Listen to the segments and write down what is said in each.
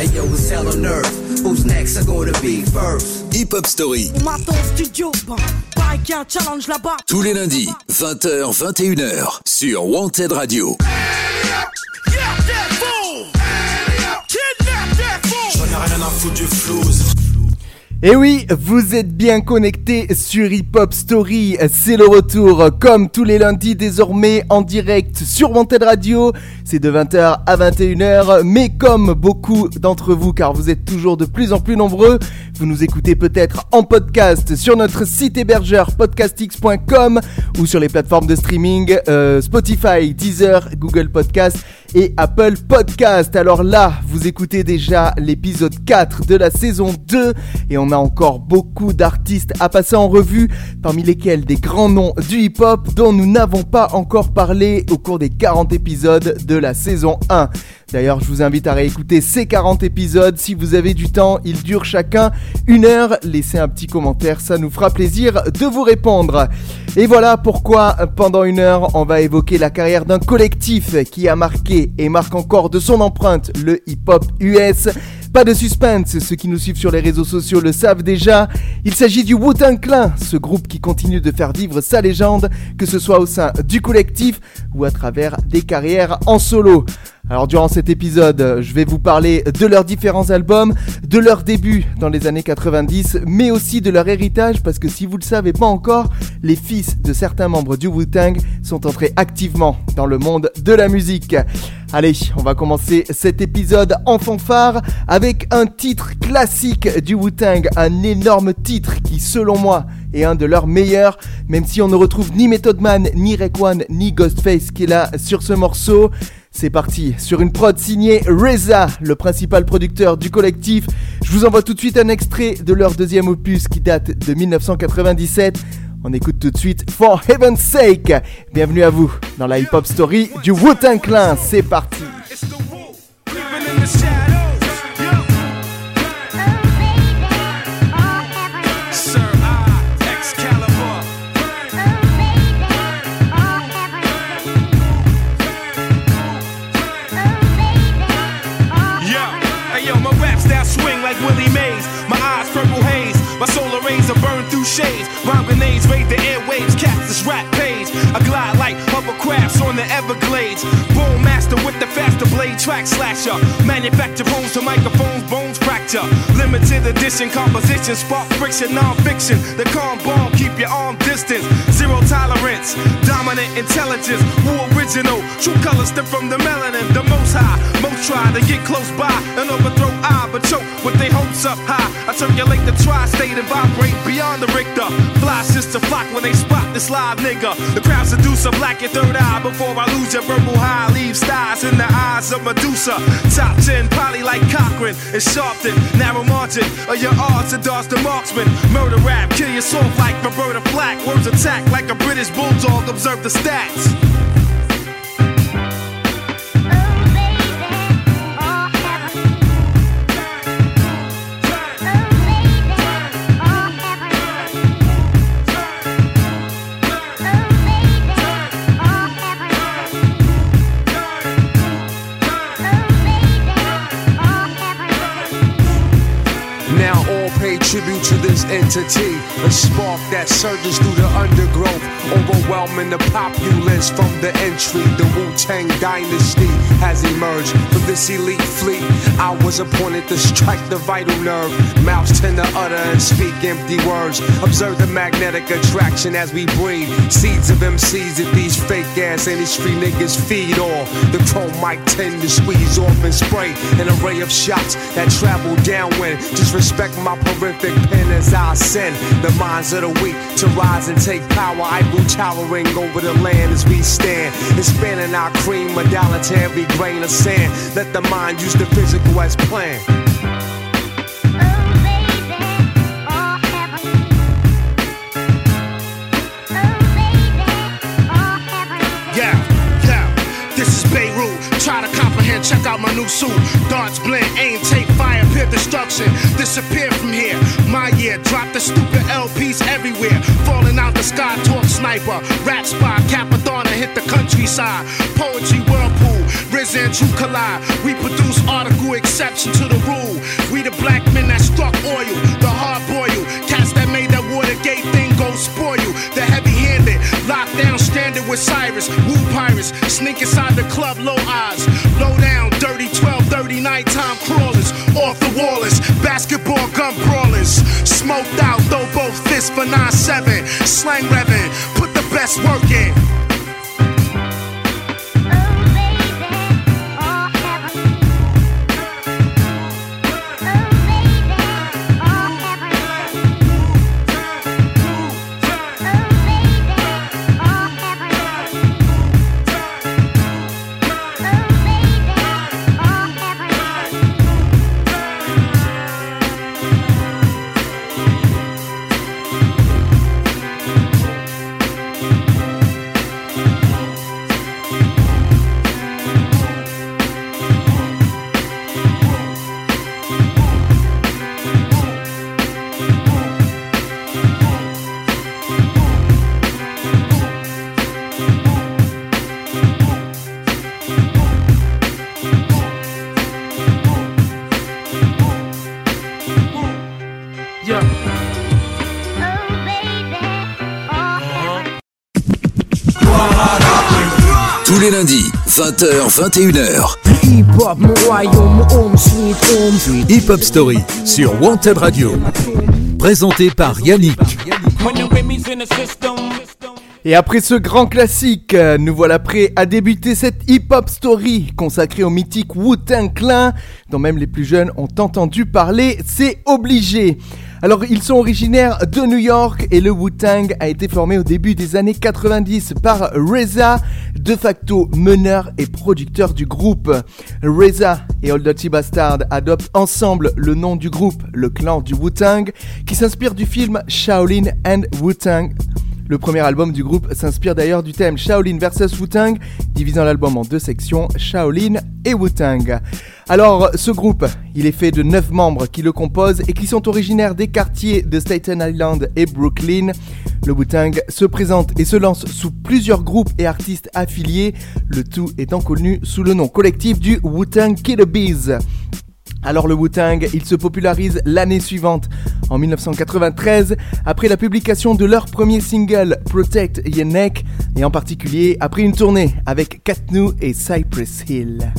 Hey yo, it's hell on earth. Who's next? Are gonna be first? Hip Hop Story. Maton studio, ben, un challenge là-bas. Tous les lundis, 20h, 21h, sur Wanted Radio. J'en ai rien à foutre du flouze. Et oui, vous êtes bien connectés sur Hip Hop Story, c'est le retour comme tous les lundis désormais en direct sur Wanted Radio, c'est de 20h à 21h, mais comme beaucoup d'entre vous, car vous êtes toujours de plus en plus nombreux, vous nous écoutez peut-être en podcast sur notre site hébergeur podcastx.com ou sur les plateformes de streaming euh, Spotify, Deezer, Google Podcast et Apple Podcast. Alors là, vous écoutez déjà l'épisode 4 de la saison 2 et on a encore beaucoup d'artistes à passer en revue, parmi lesquels des grands noms du hip-hop dont nous n'avons pas encore parlé au cours des 40 épisodes de la saison 1. D'ailleurs, je vous invite à réécouter ces 40 épisodes si vous avez du temps. Ils durent chacun une heure. Laissez un petit commentaire, ça nous fera plaisir de vous répondre. Et voilà pourquoi pendant une heure, on va évoquer la carrière d'un collectif qui a marqué et marque encore de son empreinte le hip-hop US. Pas de suspense, ceux qui nous suivent sur les réseaux sociaux le savent déjà. Il s'agit du Wu-Tang Clan, ce groupe qui continue de faire vivre sa légende, que ce soit au sein du collectif ou à travers des carrières en solo. Alors durant cet épisode, je vais vous parler de leurs différents albums, de leur début dans les années 90, mais aussi de leur héritage parce que si vous le savez pas encore, les fils de certains membres du Wu-Tang sont entrés activement dans le monde de la musique. Allez, on va commencer cet épisode en fanfare avec un titre classique du Wu-Tang, un énorme titre qui selon moi est un de leurs meilleurs, même si on ne retrouve ni Method Man, ni Raekwon, ni Ghostface qui est là sur ce morceau. C'est parti, sur une prod signée Reza, le principal producteur du collectif. Je vous envoie tout de suite un extrait de leur deuxième opus qui date de 1997. On écoute tout de suite For Heaven's Sake. Bienvenue à vous dans la hip-hop story du Wu-Tang. C'est parti. Raid the airwaves. Cast this rap page. I glide on the Everglades. Bone master with the faster blade track slasher. Manufacture bones to microphones, bones fracture. Limited edition composition, spark friction, non-fiction. The calm bomb, keep your arm distance. Zero tolerance, dominant intelligence. Who original? True colors stem from the melanin. The most high, most try to get close by and overthrow I, but choke with their hopes up high. I circulate the tri-state and vibrate beyond the Richter. Fly sister flock when they spot this live nigga. The crowd seduce a black your third eye before I lose your verbal high. Leave stars in the eyes of Medusa. Top 10, poly like Cochran and Sharpton. Narrow margin of your odds to dodge the marksman. Murder rap, kill your soul like Roberta Flack. Words attack like a British bulldog. Observe the stats. Tribute to this entity. A spark that surges through the undergrowth, overwhelming the populace from the entry. The Wu Tang dynasty has emerged from this elite fleet. I was appointed to strike the vital nerve. Mouths tend to utter and speak empty words. Observe the magnetic attraction as we breathe. Seeds of MCs that these fake ass industry niggas feed off. The chrome mic tend to squeeze off and spray an array of shots that travel downwind. Just respect my horrific pen as I send the minds of the weak to rise and take power. I grew towering over the land as we stand. Expanding our cream every grain of sand. Let the mind use the physical as planned. Check out my new suit. Darts blend, aim, take fire, pure destruction. Disappear from here. My year, drop the stupid LPs everywhere. Falling out the sky, talk sniper. Rap spot, Cappadonna hit the countryside. Poetry whirlpool, risen to collide. We produce article exception to the rule. We the black men that struck oil, the hard boil. Cats that made that Watergate thing go spoil. You. The heavy handed, locked down, stranded with Cyrus. Woo pirates, sneak inside the club, low eyes. Low down, dirty 12, 30 nighttime crawlers. Off the wallers, basketball gun brawlers. Smoked out, throw both fists for 9-7. Slang revving, put the best work in. Les lundis, 20h, 21h. Hip hop, mon royaume, home sweet home. Hip Hop Story sur Wanted Radio. Présenté par Yannick. Et après ce grand classique, euh, nous voilà prêts à débuter cette hip-hop story consacrée au mythique Wu-Tang Clan, dont même les plus jeunes ont entendu parler, c'est obligé. Alors ils sont originaires de New York et le Wu-Tang a été formé au début des années 90 par Reza, de facto meneur et producteur du groupe. Reza et Old Dirty Bastard adoptent ensemble le nom du groupe, le clan du Wu-Tang, qui s'inspire du film Shaolin and Wu-Tang. Le premier album du groupe s'inspire d'ailleurs du thème Shaolin vs Wu-Tang, divisant l'album en deux sections, Shaolin et Wu-Tang. Alors, ce groupe, il est fait de 9 membres qui le composent et qui sont originaires des quartiers de Staten Island et Brooklyn. Le Wu-Tang se présente et se lance sous plusieurs groupes et artistes affiliés, le tout étant connu sous le nom collectif du Wu-Tang Killer Bees. Alors le Wu-Tang, il se popularise l'année suivante, en 1993, après la publication de leur premier single Protect Your Neck, et en particulier après une tournée avec Katnu et Cypress Hill.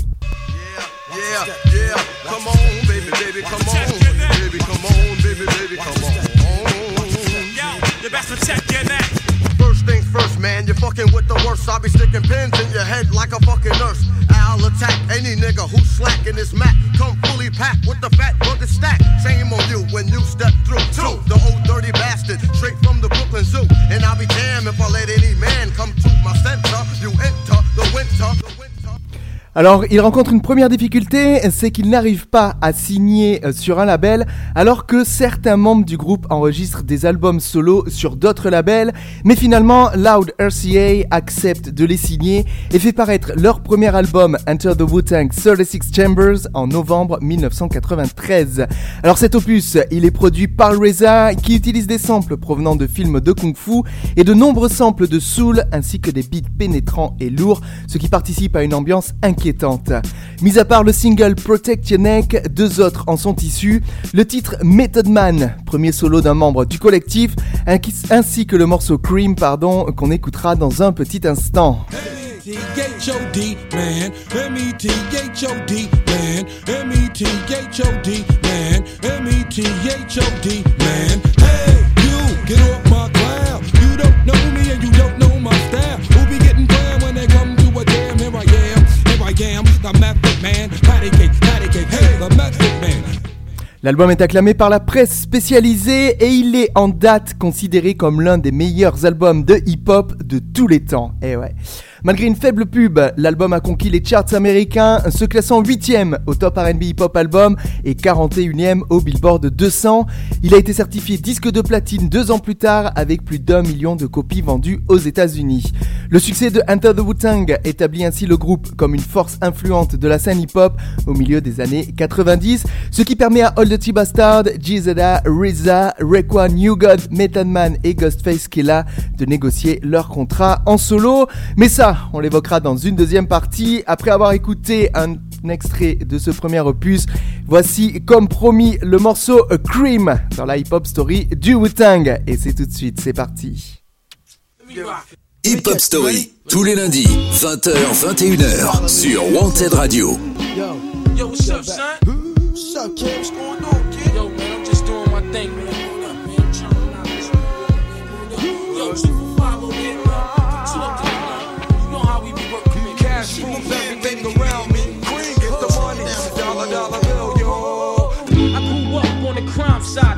I'll attack any nigga who's slacking this mat. Come fully packed with the fat bucket stack. Shame on you when you step through. Two, the old dirty bastard, straight from the Brooklyn Zoo. And I'll be damned if I let any man come to my center. You enter the winter. The winter. Alors, il rencontre une première difficulté, c'est qu'il n'arrive pas à signer euh, sur un label, alors que certains membres du groupe enregistrent des albums solo sur d'autres labels, mais finalement, Loud RCA accepte de les signer et fait paraître leur premier album, Enter the Wu-Tang 36 Chambers, en novembre 1993. Alors cet opus, il est produit par Reza, qui utilise des samples provenant de films de kung-fu et de nombreux samples de soul, ainsi que des beats pénétrants et lourds, ce qui participe à une ambiance inquiétante. Mis à part le single Protect Your Neck, deux autres en sont issus. Le titre Method Man, premier solo d'un membre du collectif, ainsi que le morceau Cream, pardon, qu'on écoutera dans un petit instant. L'album est acclamé par la presse spécialisée et il est en date considéré comme l'un des meilleurs albums de hip-hop de tous les temps. Eh ouais. Malgré une faible pub, l'album a conquis les charts américains, se classant 8ème au top RB Hip Hop Album et 41ème au Billboard 200. Il a été certifié disque de platine deux ans plus tard avec plus d'un million de copies vendues aux États-Unis. Le succès de Enter the Wu-Tang établit ainsi le groupe comme une force influente de la scène hip-hop au milieu des années 90, ce qui permet à All T-Bastard, Gizada, RZA, Raekwon, New God, Method Man et Ghostface Killah de négocier leur contrat en solo. On l'évoquera dans une deuxième partie. Après avoir écouté un extrait de ce premier opus, voici comme promis le morceau Cream dans la hip-hop story du Wu-Tang. Et c'est tout de suite, c'est parti. Hip Hop Story, tous les lundis, 20h, 21h, sur Wanted Radio. Yo, yo, what's up, son? What's up, kid? What's going on,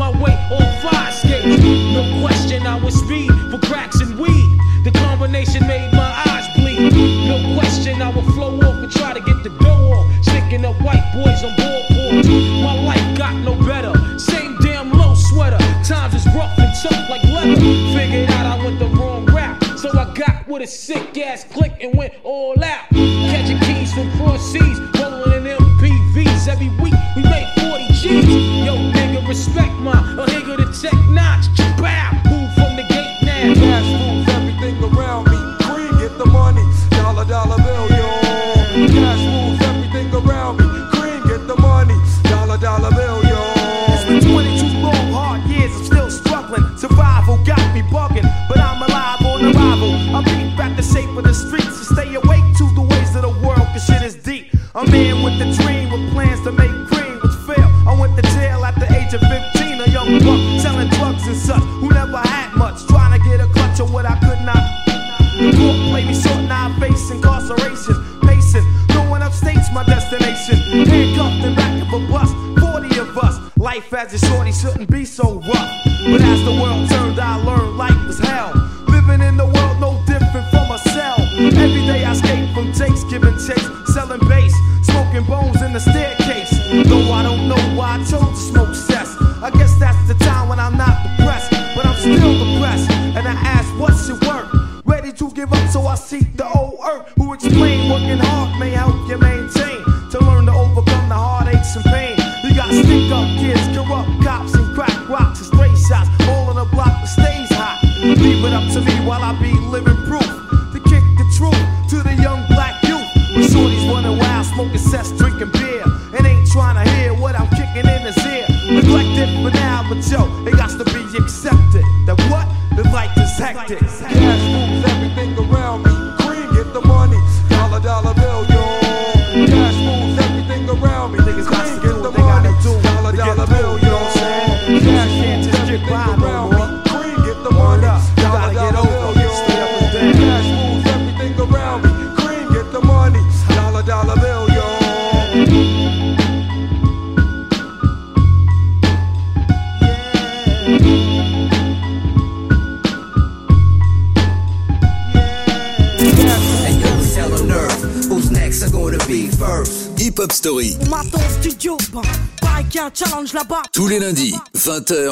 My way on fire skates. No question, I was speed for cracks and weed. The combination made my eyes bleed. No question, I would flow off and try to get the dough off. Sticking up white boys on board boards. My life got no better. Same damn low sweater. Times is rough and tough like leather. Figured out I went the wrong route. So I got with a sick ass click and went all out. Catching keys from cross seas, rolling in MPVs. Every week we made 40 G's. Yo, respect my a nigga the tech notch. Bow, move from the gate now.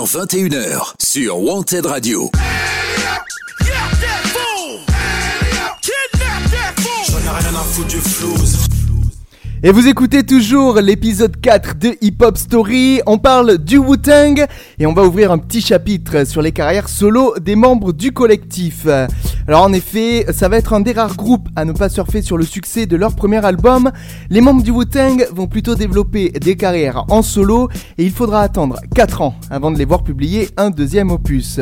20h-21h sur Wanted Radio. Et vous écoutez toujours l'épisode 4 de Hip Hop Story. On parle du Wu-Tang et on va ouvrir un petit chapitre sur les carrières solo des membres du collectif. Alors en effet, ça va être un des rares groupes à ne pas surfer sur le succès de leur premier album. Les membres du Wu-Tang vont plutôt développer des carrières en solo et il faudra attendre 4 ans avant de les voir publier un deuxième opus.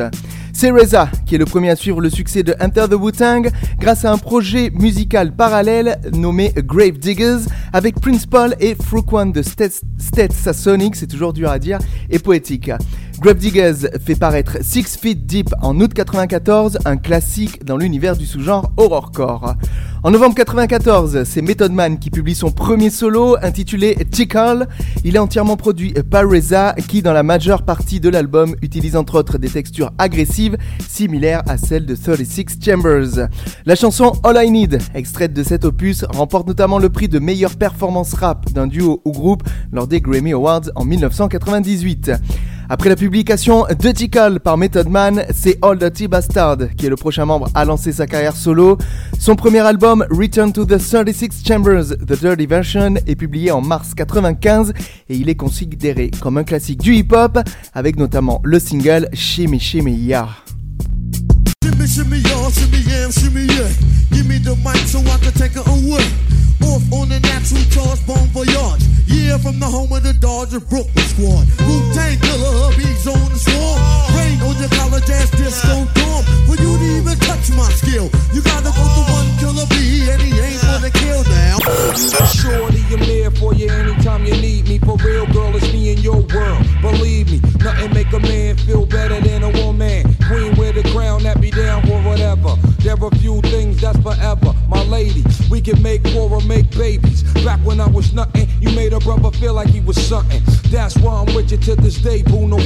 C'est Reza qui est le premier à suivre le succès de Enter the Wu-Tang grâce à un projet musical parallèle nommé Grave Diggers avec Prince Paul et Fruquan de Sonic, c'est toujours dur à dire, et poétique. Grave Diggers fait paraître Six Feet Deep en août 94, un classique dans l'univers du sous-genre horrorcore. En novembre 94, c'est Method Man qui publie son premier solo intitulé Tickle. Il est entièrement produit par Reza qui dans la majeure partie de l'album utilise entre autres des textures agressives similaires à celles de 36 Chambers. La chanson All I Need, extraite de cet opus, remporte notamment le prix de meilleure performance rap d'un duo ou groupe lors des Grammy Awards en 1998. Après la publication de Tickle par Method Man, c'est All Dirty Bastard qui est le prochain membre à lancer sa carrière solo. Son premier album, Return to the 36 Chambers, The Dirty Version, est publié en mars 95 et il est considéré comme un classique du hip-hop avec notamment le single Shimmy Shimmy Ya. Off on the natural charge, bon voyage. Yeah, from the home of the Dodger Brooklyn squad. Wu Tang killer, hubby's on the swarm. Rain on your college ass disco dorm. For you to even touch my skill, you gotta go to one killer B, and he ain't gonna kill now. Shorty, I'm there for you anytime you need me. For real, girl, it's me in your world. Believe me, nothing make a man feel better than a woman. Queen wear the crown, that be down for whatever. There are few can make war or make babies. Back when I was nothing, you made a brother feel like he was. That's why I'm with you this day, no.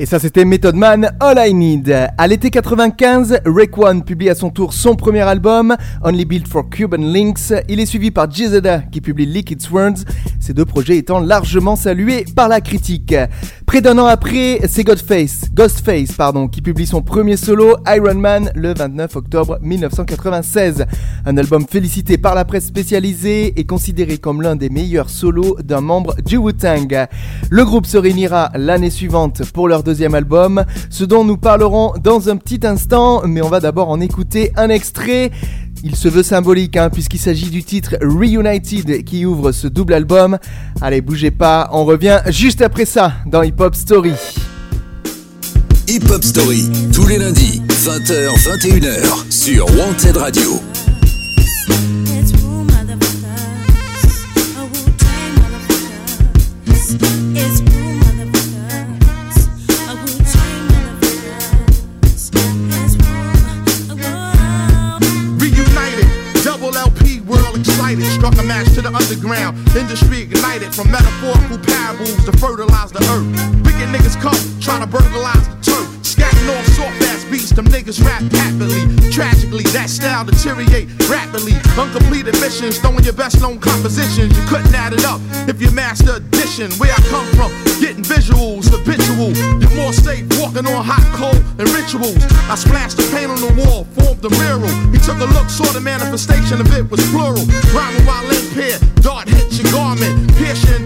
Et ça c'était Method Man, All I Need. À l'été 95, One publie à son tour son premier album, Only Built for Cuban Links. Il est suivi par GZA qui publie Liquid Swords, ces deux projets étant largement salués par la critique. Près d'un an après, c'est Ghostface, Ghostface pardon, qui publie son premier solo, Iron Man, le 29 octobre 1996. Un album félicité par la presse spécialisée et considéré comme l'un des meilleurs solos d'un membre du Wu-Tang. Le groupe se réunira l'année suivante pour leur deuxième album, ce dont nous parlerons dans un petit instant, mais on va d'abord en écouter un extrait. Il se veut symbolique hein, puisqu'il s'agit du titre Reunited qui ouvre ce double album. Allez, bougez pas, on revient juste après ça dans Hip Hop Story. Hip Hop Story, tous les lundis, 20h, 21h, sur Wanted Radio. The underground. Industry ignited from metaphorical parables to fertilize the earth. Wicked niggas come, trying to burglarize the them niggas rap happily. Tragically, that style deteriorate rapidly. Uncompleted missions, throwing your best known compositions. You couldn't add it up if you master addition. Where I come from, getting visuals, habitual. You're more safe walking on hot coal and rituals. I splashed the paint on the wall, formed the mural. He took a look, saw the manifestation of it was plural. Rhyming while impaired, dart hits your garment, pierce your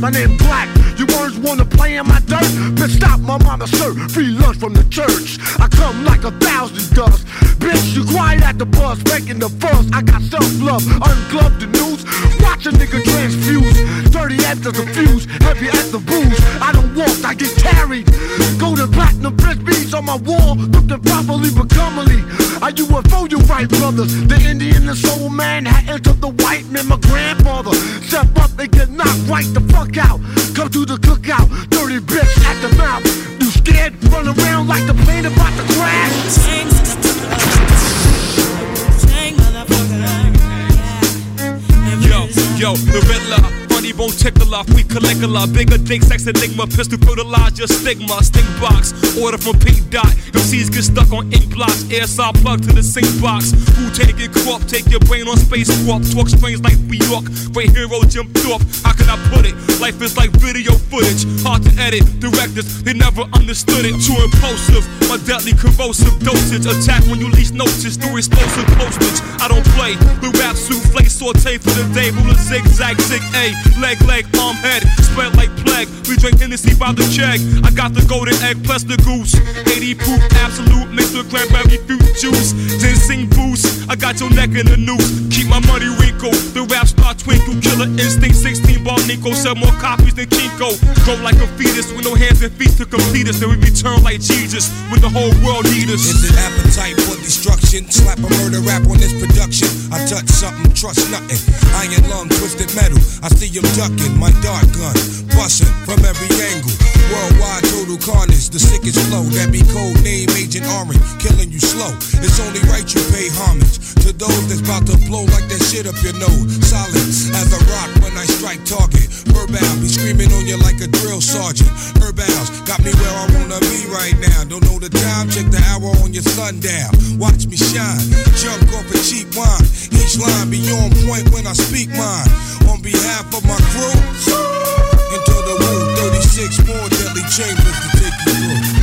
My name Black. You words wanna play in my dirt? Bitch, stop my mama serve free lunch from the church. I come like a thousand dust. Bitch, you quiet at the bus, making the fuss. I got self love, ungloved the news. Watch a nigga transfuse. 30 after the fuse, heavy at the booze. I don't walk, I get carried. Golden platinum beats on my wall, looking properly but comely. A foe, you right, brothers? The Indian, the soul man, had entered the white man, my grandfather. Step up and get knocked right the fuck out. Come to the cookout, dirty bitch at the mouth. You scared? Run around like the plane about to crash. Yo, yo, the Riddler won't tickle off. We collect a lot bigger dick, sex enigma, pistol fertilize your stigma. Stink box, order from Pink Dot. MCs get stuck on ink blocks. Air saw plug to the sink box. Who take it crop? Take your brain on space swap. Talk strange like New York. Great hero jumped off. How can I put it? Life is like video footage. Hard to edit. Directors, they never understood it. Too impulsive. My deadly corrosive dosage. Attack when you least notice. Through explosive postage. I don't play. The rap souffle saute for the day. Ruler zigzag, zig A leg, leg, arm, head, spread like plague. We drink Hennessy by the keg. I got the golden egg plus the goose. 80 proof absolute mixed with cranberry fruit juice. Ginseng boost. I got your neck in the noose. Keep my money wrinkle. The rap star twinkle. Killer instinct 16 ball Nico. Sell more copies than Kinko. Grow like a fetus with no hands and feet to complete us. Then we return like Jesus when the whole world need us. Is it appetite destruction? Slap a murder rap on this production. I touch something, trust nothing. Iron lung, twisted metal. I see him ducking my dart gun. Busting from every angle. Worldwide total carnage. The sickest flow. That be code name Agent Orange. Killing you slow. It's only right you pay homage to those that's about to blow like that shit up your nose. Solid as a rock when I strike target. Verbal be screaming on you like a drill sergeant. Herbals got me where I wanna be right now. Don't know the time, check the hour on your sundial. Watch me shine, jump off a cheap wine. Each line be on point when I speak mine. On behalf of my crew, into the woo, 36 more deadly chambers to take you through.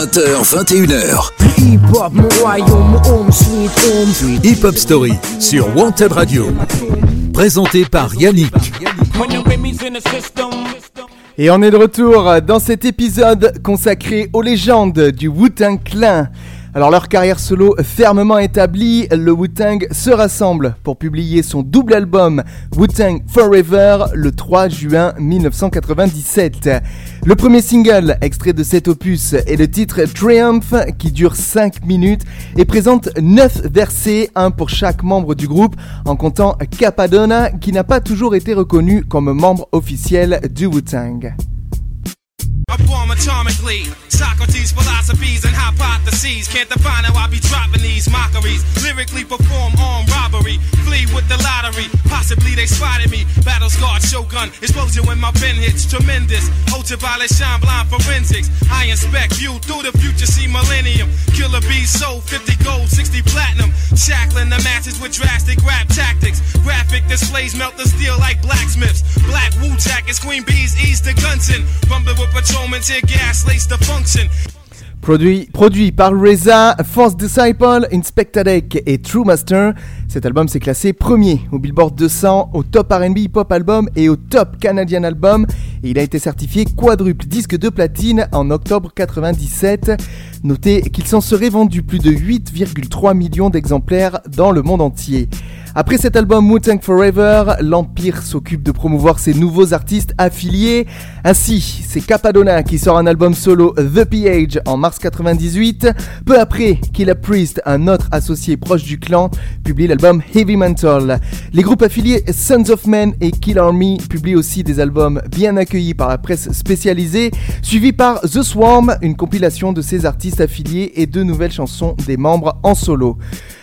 20h, 21h. Hip-hop, mon royaume, home sweet home sweet. Hip Hop Story sur Wanted Radio. Présenté par Yannick. Et on est de retour dans cet épisode consacré aux légendes du Wu-Tang Clan. Alors leur carrière solo fermement établie, le Wu-Tang se rassemble pour publier son double album Wu-Tang Forever le 3 juin 1997. Le premier single extrait de cet opus est le titre Triumph qui dure 5 minutes et présente 9 versets, un pour chaque membre du groupe en comptant Capadonna qui n'a pas toujours été reconnu comme membre officiel du Wu-Tang. Socrates' philosophies and hypotheses can't define how I be dropping these mockeries. Lyrically perform armed robbery, flee with the lottery. Possibly they spotted me. Battle scarred shogun, explosion when my pen hits. Tremendous, ultraviolet shine blind forensics. I inspect view through the future, see millennium. Killer bees sold 50 gold, 60 platinum. Shackling the matches with drastic rap tactics. Graphic displays melt the steel like blacksmiths. Black Wu jackets, queen bees ease the Gunson. Rumble with patrolmen, tear gas, lace the function. Produit, par Reza, Force Disciple, Inspector Deck et True Master, cet album s'est classé premier au Billboard 200, au top RB Hip Hop Album et au top Canadian Album. Et il a été certifié quadruple disque de platine en octobre 97. Notez qu'il s'en serait vendu plus de 8,3 millions d'exemplaires dans le monde entier. Après cet album Wu-Tang Forever, l'Empire s'occupe de promouvoir ses nouveaux artistes affiliés. Ainsi, c'est Capadonna qui sort un album solo The PH en mars 98. Peu après, Killa Priest, un autre associé proche du clan, publie l'album Heavy Mental. Les groupes affiliés Sons of Men et Kill Army publient aussi des albums bien accueillis par la presse spécialisée, suivis par The Swarm, une compilation de ces artistes affiliés et deux nouvelles chansons des membres en solo.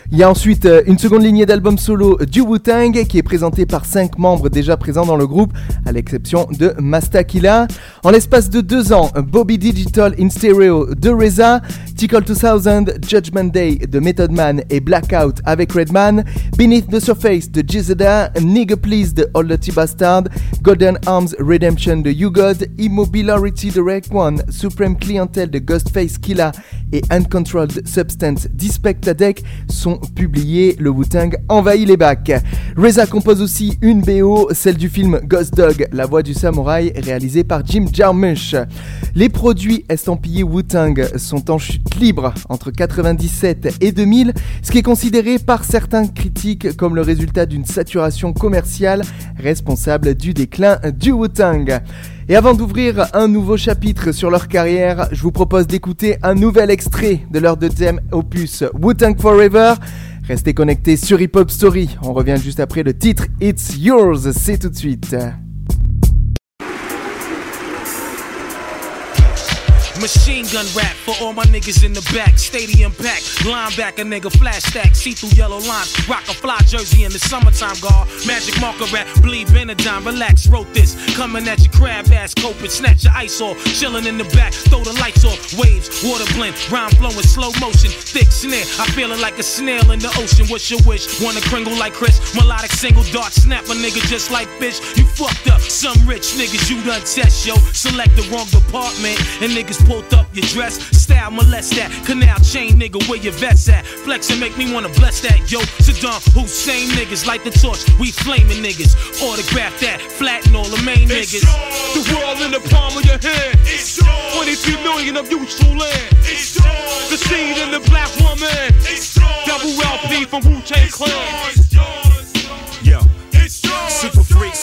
Il y a ensuite euh, une seconde lignée d'albums solo du Wu-Tang qui est présentée par 5 membres déjà présents dans le groupe, à l'exception de Mastakila. En l'espace de deux ans, Bobby Digital in Stereo de Reza, Tickle 2000, Judgment Day de Method Man et Blackout avec Redman, Beneath the Surface de Jizada, Nigga Please de All the Bastard, Golden Arms Redemption de You God, Immobility de Rec One, Supreme Clientele de Ghostface Killa et Uncontrolled Substance d'Ispectadec sont publiés. Le Wu-Tang envahit les bacs. Reza compose aussi une BO, celle du film Ghost Dog, la voix du samouraï, réalisée par Jim Jarmusch. Les produits estampillés Wu-Tang sont en chute libre entre 97 et 2000, ce qui est considéré par certains critiques comme le résultat d'une saturation commerciale responsable du déclin du Wu-Tang. Et avant d'ouvrir un nouveau chapitre sur leur carrière, je vous propose d'écouter un nouvel extrait de leur deuxième opus Wu-Tang Forever. Restez connectés sur Hip Hop Story. On revient juste après le titre It's Yours. C'est tout de suite. Machine gun rap for all my niggas in the back. Stadium pack, linebacker nigga, flash stack, see through yellow lines. Rock a fly jersey in the summertime, guard. Magic marker rap, bleed Benadine, relax, wrote this. Coming at your crab ass, coping, snatch your ice off. Chilling in the back, throw the lights off. Waves, water blend, rhyme flowing, slow motion. Thick snare, I feeling like a snail in the ocean. What's your wish? Wanna kringle like Chris? Melodic single dart, snap a nigga just like fish. You fucked up, some rich niggas you done test, yo. Select the wrong department, and niggas pulled up your dress. Style molest that. Canal chain nigga, where your vets at? Flex and make me wanna bless that. Yo, Saddam Hussein niggas light the torch. We flaming niggas. Autograph that. Flatten all the main niggas. Yours. The world in the palm of your hand. It's yours. 23 million of useful land. It's yours. The seed in the black woman. It's yours. Double LP from Wu Tang Clan.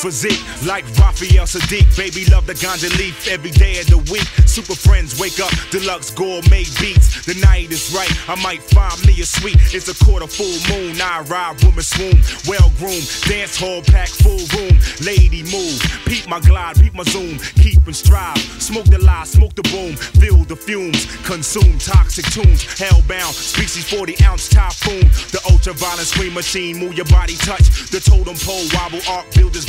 Physique like Raphael Saadiq. Baby love the ganja leaf every day of the week. Super friends wake up, deluxe gourmet beats. The night is right, I might find me a suite. It's a quarter full moon, I ride woman swoon. Well groomed, dance hall pack full room. Lady move, peep my glide, peep my zoom. Keep and strive, smoke the lie, smoke the boom. Feel the fumes, consume toxic tunes. Hellbound, species 40 ounce typhoon. The ultraviolet screen machine, move your body touch. The totem pole wobble arc, builders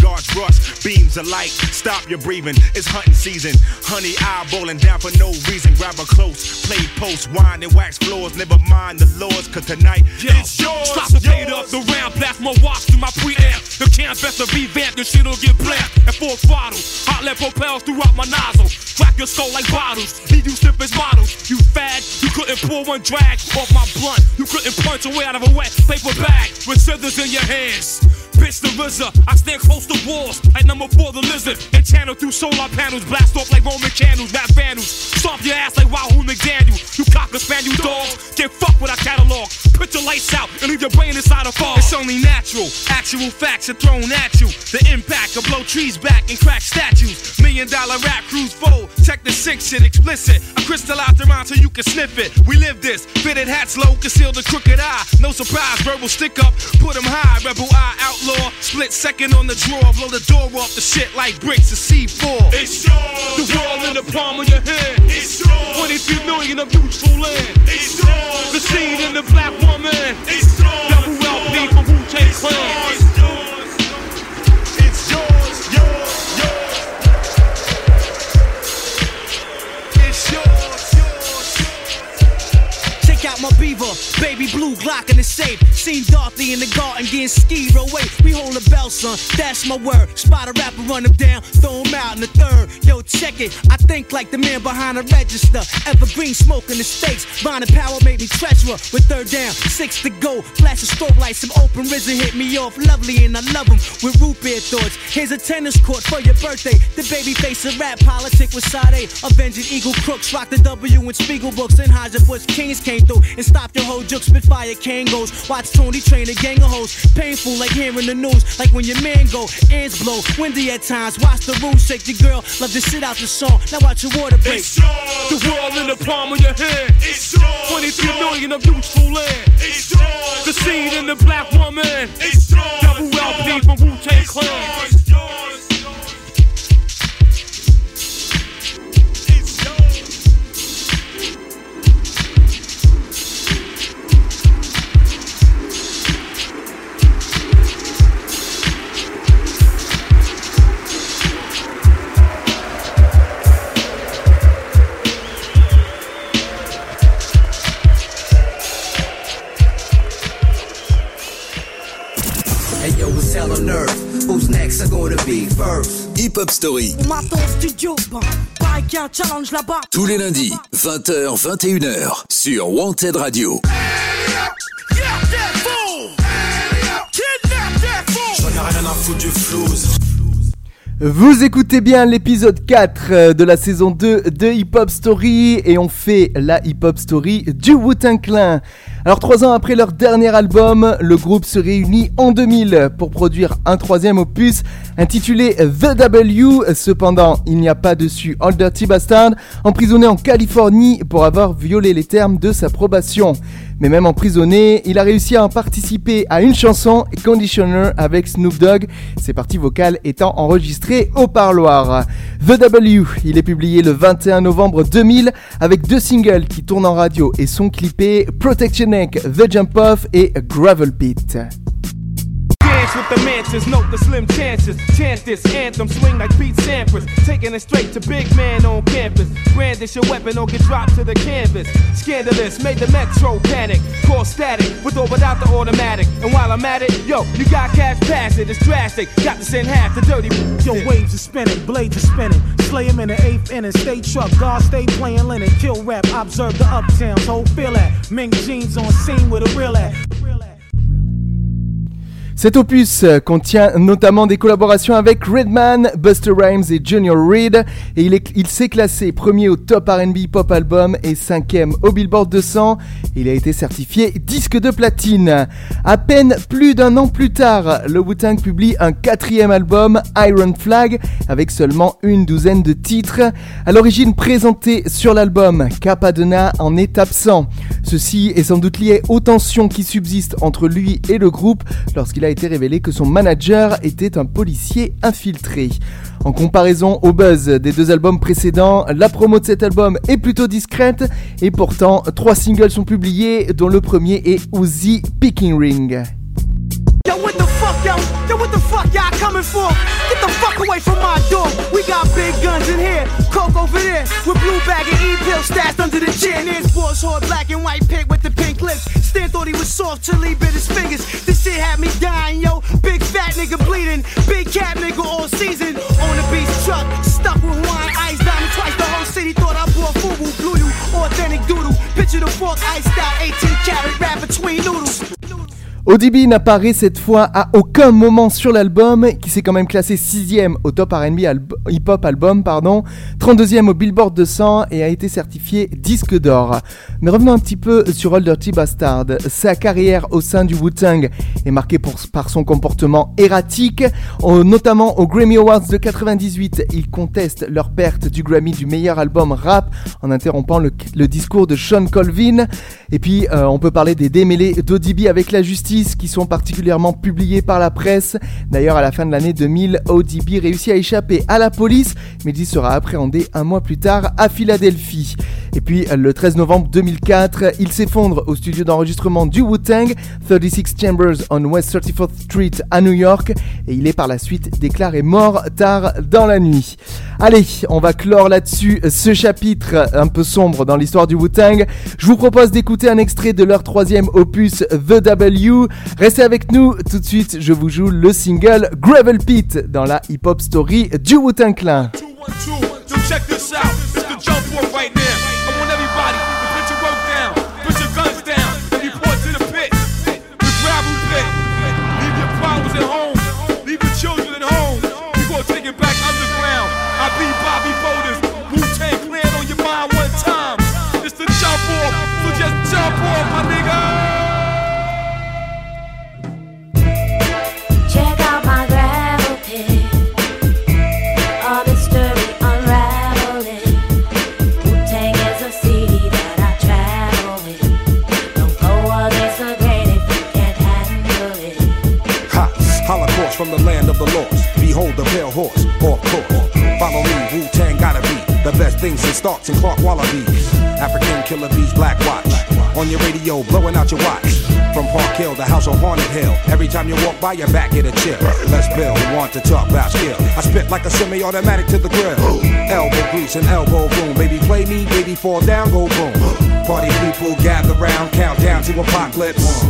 Beams of light, stop your breathing. It's hunting season. Honey eyeballing down for no reason. Grab a close, play post, wine and wax floors. Never mind the laws, cause tonight Yo, it's yours. Stop the fade up, the round plasma watch through my preamp. The can't best to revamp, the shit'll get black. At full throttle, hot lead propels throughout my nozzle. Crack your skull like bottles, leave you stiff as models. You fad, you couldn't pull one drag off my blunt. You couldn't punch away out of a wet paper bag with scissors in your hands. Bitch the RZA, I stand close to walls like number four the lizard. And channel through solar panels, blast off like Roman candles, rap vandals. Stomp your ass like Wahoo McDaniel. You cocker spaniel dogs, get fucked with our catalog. Put your lights out and leave your brain inside a fog. It's only natural, actual facts are thrown at you. The impact will blow trees back and crack statues. Million dollar rap crews fold, check the sick shit explicit. I crystallize the rhyme so you can sniff it. We live this, fitted hats low, conceal the crooked eye. No surprise, verbal stick up, put 'em high. Rebel eye split second on the drawer, blow the door off the shit like bricks of C4. It's yours. The world in the palm of your hand. It's yours. 23 million of useful land. It's yours. The seed in the black woman. It's yours. Double LP from Wu Tang Clan. My beaver, baby blue Glock in the safe. Seen Dorothy in the garden getting skied away. We hold a bell, son, that's my word. Spot a rapper, run him down, throw him out in the third. Yo, check it, I think like the man behind the register. Evergreen smoke in the stakes. Bonding power made me treasurer. With third down, six to go. Flash of strobe lights, some open risen hit me off. Lovely and I love him with root beer thoughts. Here's a tennis court for your birthday. The baby face of rap politic with Sade. Avenging Eagle Crooks, rock the W and Spiegel books. And Haja Bush Kings came through and stopped your whole juke. Spitfire Kangos. Watch Tony train a gang of hoes. Painful like hearing the news. Like when your man go, ends blow. Windy at times. Watch the room shake. Your girl love to sit out the song. Now watch your water break. It's yours. The world in the palm of your hand. It's yours. 23 million of useful land. It's yours. The seed in the black woman. It's yours. Double LP from Wu Tang Clan. It's yours. Gonna be first. Hip Hop Story. On m'attend au studio, pareil qu'il y a un challenge là-bas. Tous les lundis, 20h, 21h, sur Wanted Radio. Vous écoutez bien l'épisode 4 euh, de la saison 2 de Hip Hop Story et on fait la Hip Hop Story du Wu-Tang Clan. Alors trois ans après leur dernier album, le groupe se réunit en 2000 pour produire un troisième opus intitulé The W. Cependant, il n'y a pas dessus Old Dirty Bastard, emprisonné en Californie pour avoir violé les termes de sa probation. Mais même emprisonné, il a réussi à participer à une chanson, Conditioner, avec Snoop Dogg, ses parties vocales étant enregistrées au parloir. The W, il est publié le 21 novembre 2000 avec deux singles qui tournent en radio et sont clippés Protection Neck, The Jump Off et Gravel Pit. Dance with the mansions, note the slim chances. Chant this anthem, swing like Pete Sampras. Taking it straight to big man on campus. Brandish your weapon or get dropped to the canvas. Scandalous, made the metro panic. Cause static, with or without the automatic. And while I'm at it, yo, you got cash, pass it, it's drastic. Got to send half the dirty. Yo, waves are spinning, blades are spinning. Slay him in the eighth inning, stay truck, God stay playing linen. Kill rap, observe the uptowns, whole feel that. Mink jeans on scene with a real at. Cet opus contient notamment des collaborations avec Redman, Buster Rhymes et Junior Reid et il, est- il s'est classé premier au top R&B pop album et cinquième au Billboard 200. Il a été certifié disque de platine. À peine plus d'un an plus tard, le Wu-Tang publie un quatrième album, Iron Flag, avec seulement une douzaine de titres. À l'origine présenté sur l'album, Capadonna en est absent. Ceci est sans doute lié aux tensions qui subsistent entre lui et le groupe lorsqu'il a été révélé que son manager était un policier infiltré. En comparaison au buzz des deux albums précédents, la promo de cet album est plutôt discrète et pourtant trois singles sont publiés dont le premier est Uzi Picking Ring. Coming for? Get the fuck away from my door. We got big guns in here, coke over there, with blue bag and E-pill stashed under the chin. Here's boss hard black and white pig with the pink lips. Stan thought he was soft till he bit his fingers. This shit had me dying, yo. Big fat nigga bleeding, big cat nigga all season. On the beast truck, stuck with wine, ice diamond twice. The whole city thought I brought fubu, blue you, authentic doodle. Picture the fork, iced out, 18 karat wrap between noodles. ODB n'apparaît cette fois à aucun moment sur l'album, qui s'est quand même classé 6ème au top R&B hip-hop album, pardon, 32ème au Billboard 200 et a été certifié disque d'or. Mais revenons un petit peu sur Old Dirty Bastard. Sa carrière au sein du Wu-Tang est marquée par son comportement erratique, notamment aux Grammy Awards de 98. Il conteste leur perte du Grammy du meilleur album rap en interrompant le, le discours de Sean Colvin. Et puis, euh, on peut parler des démêlés d'ODB avec la justice qui sont particulièrement publiés par la presse. D'ailleurs, à la fin de l'année 2000, ODB réussit à échapper à la police, mais il sera appréhendé un mois plus tard à Philadelphie. Et puis, le 13 novembre 2004, il s'effondre au studio d'enregistrement du Wu-Tang, 36 Chambers on West 34th Street à New York, et il est par la suite déclaré mort tard dans la nuit. Allez, on va clore là-dessus ce chapitre un peu sombre dans l'histoire du Wu-Tang. Je vous propose d'écouter un extrait de leur troisième opus, The W. Restez avec nous, tout de suite, je vous joue le single Gravel Pit dans la hip-hop story du Wu-Tang Clan. Starks and Clark Wallabies. African killer bees, Black Watch. On your radio, blowing out your watch. From Park Hill, the house on Haunted Hill. Every time you walk by, your back get a chill. Let's build, want to talk about skill. I spit like a semi automatic to the grill. Elbow grease and elbow boom. Baby, play me, baby, fall down, go boom. Party people gather round, count down to apocalypse.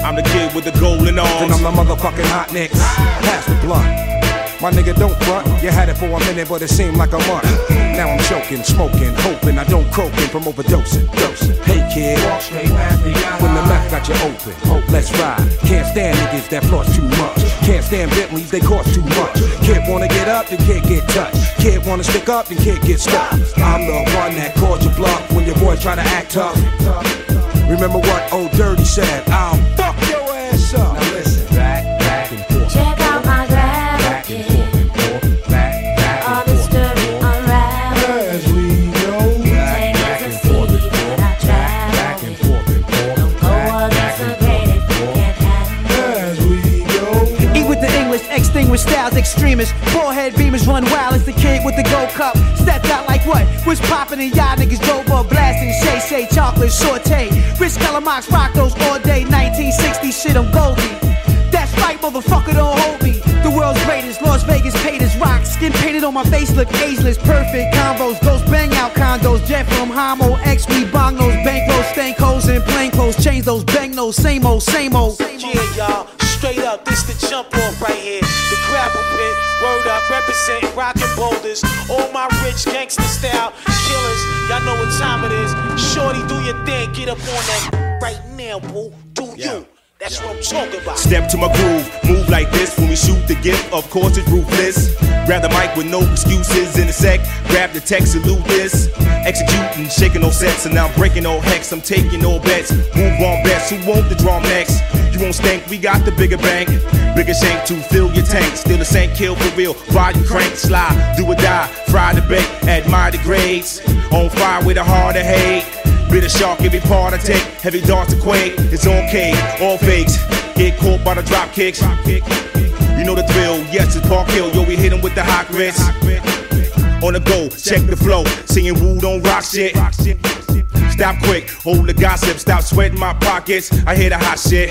I'm the kid with the golden And arms. I'm the motherfucking hot nicks. Pass the blunt. My nigga, don't front. You had it for a minute, but it seemed like a month. Now I'm choking, smoking, hoping I don't croaking from overdosing. Dosing. Hey kid, when the mouth got you open, hope let's ride. Can't stand niggas that floss too much. Can't stand Bentleys, they cost too much. Kid wanna get up, then can't get touched. Kid wanna stick up, then can't get stuck. I'm the one that called you bluff when your boy try to act tough. Remember what old Dirty said? I'll fuck your ass up. Styles. Forehead beamers run wild as the kid with the gold cup. Stepped out like what? Was popping and y'all niggas drove up blasting. Shay Shay chocolate saute. Rich Calamox rock those all day. 1960 shit, I'm Goldie. That's right, motherfucker, don't hold me. The world's greatest, Las Vegas paid as rock. Skin painted on my face, look ageless. Perfect combos, ghost bang out condos. Jet from Homo, X, we bong those bankrolls, stank holes, and plain clothes. Change those bang those, same old, same old. Yeah, y'all, straight up, this the jump off right here. Representing rockin' boulders. All my rich gangster style killers, y'all know what time it is. Shorty, do your thing, get up on that right now, boo. Do you? That's what I'm talking about. Step to my groove, move like this when we shoot the gift. Of course, it's ruthless. Grab the mic with no excuses in a sec. Grab the text, salute this. Executing, shaking no sets, and now I'm breaking no hex. I'm taking no bets. Move on bets. Who want the drum next? You won't stink. We got the bigger bank, bigger shank to fill your tank. Still the same kill for real. Ride you crank, slide, do or die. Fry the bait, admire the grades. On fire with a heart of hate. Bitter shark, every part I take, heavy darts to quake. It's okay, all fakes. Get caught by the drop kicks. You know the drill, yes, it's Park Hill. Yo, we hit 'em with the hot grits. On the go, check the flow. Singing woo, don't rock shit. Stop quick, hold the gossip, stop sweating my pockets. I hear the hot shit.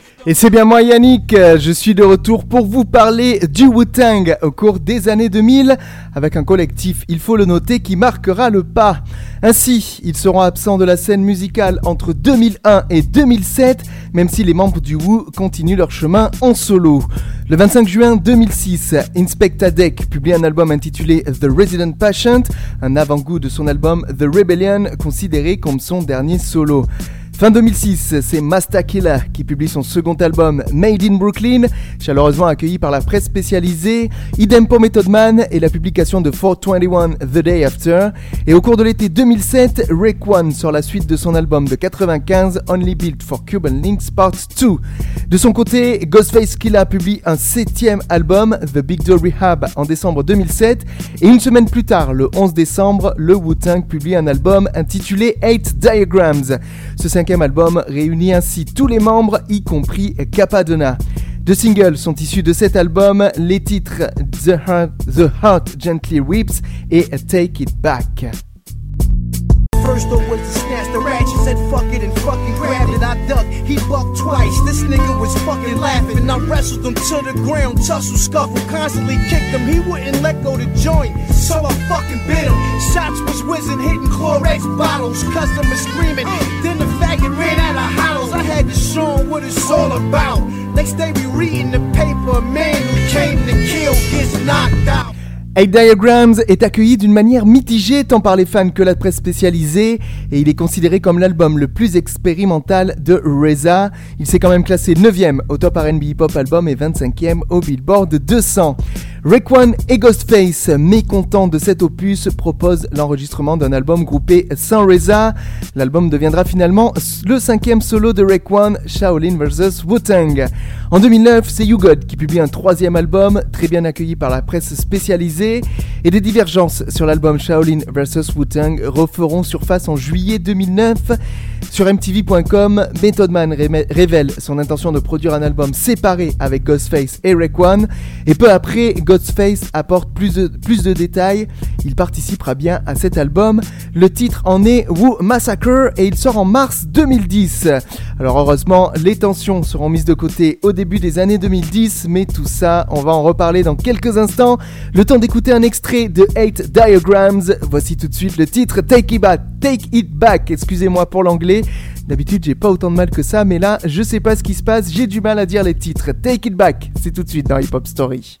Et c'est bien moi Yannick, je suis de retour pour vous parler du Wu-Tang au cours des années 2000 avec un collectif, il faut le noter, qui marquera le pas. Ainsi, ils seront absents de la scène musicale entre 2001 et 2007, même si les membres du Wu continuent leur chemin en solo. Le 25 juin 2006, Inspecta Deck publie un album intitulé The Resident Patient, un avant-goût de son album The Rebellion, considéré comme son dernier solo. Fin 2006, c'est Masta Killa qui publie son second album Made in Brooklyn, chaleureusement accueilli par la presse spécialisée. Idem pour Method Man et la publication de 421 The Day After. Et au cours de l'été 2007, Rick One sort la suite de son album de 95 Only Built for Cuban Links Part 2. De son côté, Ghostface Killa publie un septième album, The Big Door Rehab, en décembre 2007. Et une semaine plus tard, le 11 décembre, le Wu-Tang publie un album intitulé 8 Diagrams. Album réunit ainsi tous les membres, y compris Capadonna. Deux singles sont issus de cet album, les titres The Heart, The Heart Gently Weeps et Take It Back. It. I ducked, he bucked twice. This nigga was fucking laughing. I wrestled him to the ground, tussle, scuffle, constantly kicked him. He wouldn't let go the joint, so I fucking bit him. Shots was whizzing, hitting Clorox bottles, customers screaming. Then the faggot ran out of hollows. I had to show him what it's all about. Next day we reading the paper, man who came to kill gets knocked out. Eight Diagrams est accueilli d'une manière mitigée tant par les fans que la presse spécialisée et il est considéré comme l'album le plus expérimental de Reza. Il s'est quand même classé 9ème au top R&B Hip Hop Album et 25ème au Billboard 200. Raekwon et Ghostface, mécontents de cet opus, proposent l'enregistrement d'un album groupé sans Reza. L'album deviendra finalement le cinquième solo de Raekwon, Shaolin vs Wu-Tang. En 2009, c'est You God qui publie un troisième album, très bien accueilli par la presse spécialisée, et des divergences sur l'album Shaolin vs Wu-Tang referont surface en juillet 2009. Sur MTV.com, Method Man révèle son intention de produire un album séparé avec Ghostface et Raekwon, et peu après, Ghostface apporte plus de, plus de détails. Il participera bien à cet album. Le titre en est Wu Massacre et il sort en mars 2010. Alors heureusement, les tensions seront mises de côté au début des années 2010, mais tout ça, on va en reparler dans quelques instants. Le temps d'écouter un extrait de 8 Diagrams. Voici tout de suite le titre Take It Back. Take It Back, excusez-moi pour l'anglais. D'habitude, j'ai pas autant de mal que ça, mais là, je sais pas ce qui se passe, j'ai du mal à dire les titres. Take It Back, c'est tout de suite dans Hip Hop Story.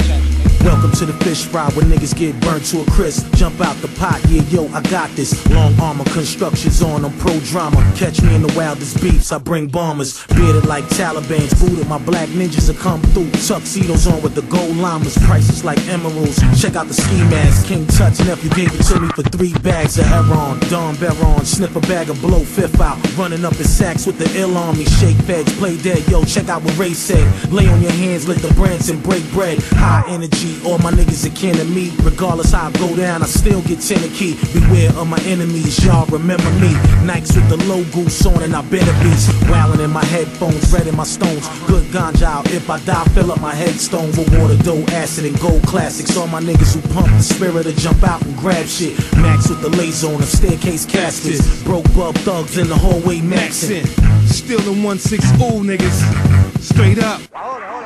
Welcome to the fish fry where niggas get burnt to a crisp. Jump out the pot, yeah, yo, I got this. Long armor constructions on, I'm pro drama. Catch me in the wildest beefs, I bring bombers. Bearded like Taliban's, booted. My black ninjas will come through. Tuxedos on with the gold llamas. Prices like emeralds. Check out the ski mask. King Touch nephew gave it to me for three bags of heron. Don Baron, sniff a bag of blow fifth out. Running up in sacks with the ill me. Shake feds, play dead, yo, check out what Ray said. Lay on your hands, lick the Branson, break bread. High energy, all my niggas are kin to me. Regardless how I go down, I still get 10 a key. Beware of my enemies, y'all remember me. Nikes with the low goose on and I been a beast. Wildin' in my headphones, red in my stones. Good ganja out, if I die, fill up my headstone with water, dough, acid, and gold classics. All my niggas who pump the spirit to jump out and grab shit. Max with the laser on the staircase caskets. Broke bub thugs in the hallway maxing. Still in 1-6 ooh niggas. Straight up.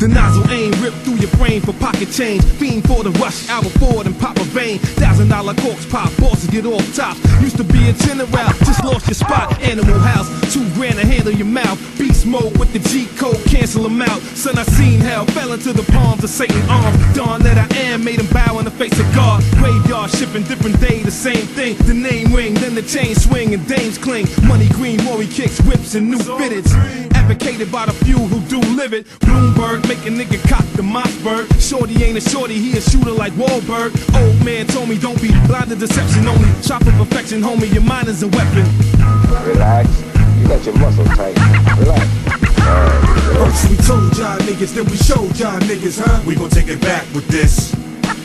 The nozzle aim ripped through your brain for pocket change. Fiend for the rush, hour forward and pop a vein. Thousand dollar corks pop, bosses get off top. Used to be a general, just lost your spot. Animal house, two grand to handle your mouth. Beast mode with the G code, cancel them out. Son, I seen hell, fell into the palms of Satan arms. Dawn that I am, made him bow in the face of God. Graveyard shipping, different day, the same thing. The name ring, then the chain swing and dames cling. Money green, Maury kicks, whips and new fitteds. Advocated by the few who do live it. Bloomberg make a nigga cock the Mossberg. Shorty ain't a shorty, he a shooter like Wahlberg. Old man told me don't be blind to deception only. Shop for perfection, homie, your mind is a weapon. Relax. You got your muscles tight. Relax. First we told y'all niggas, then we showed y'all niggas, huh? We gon' take it back with this.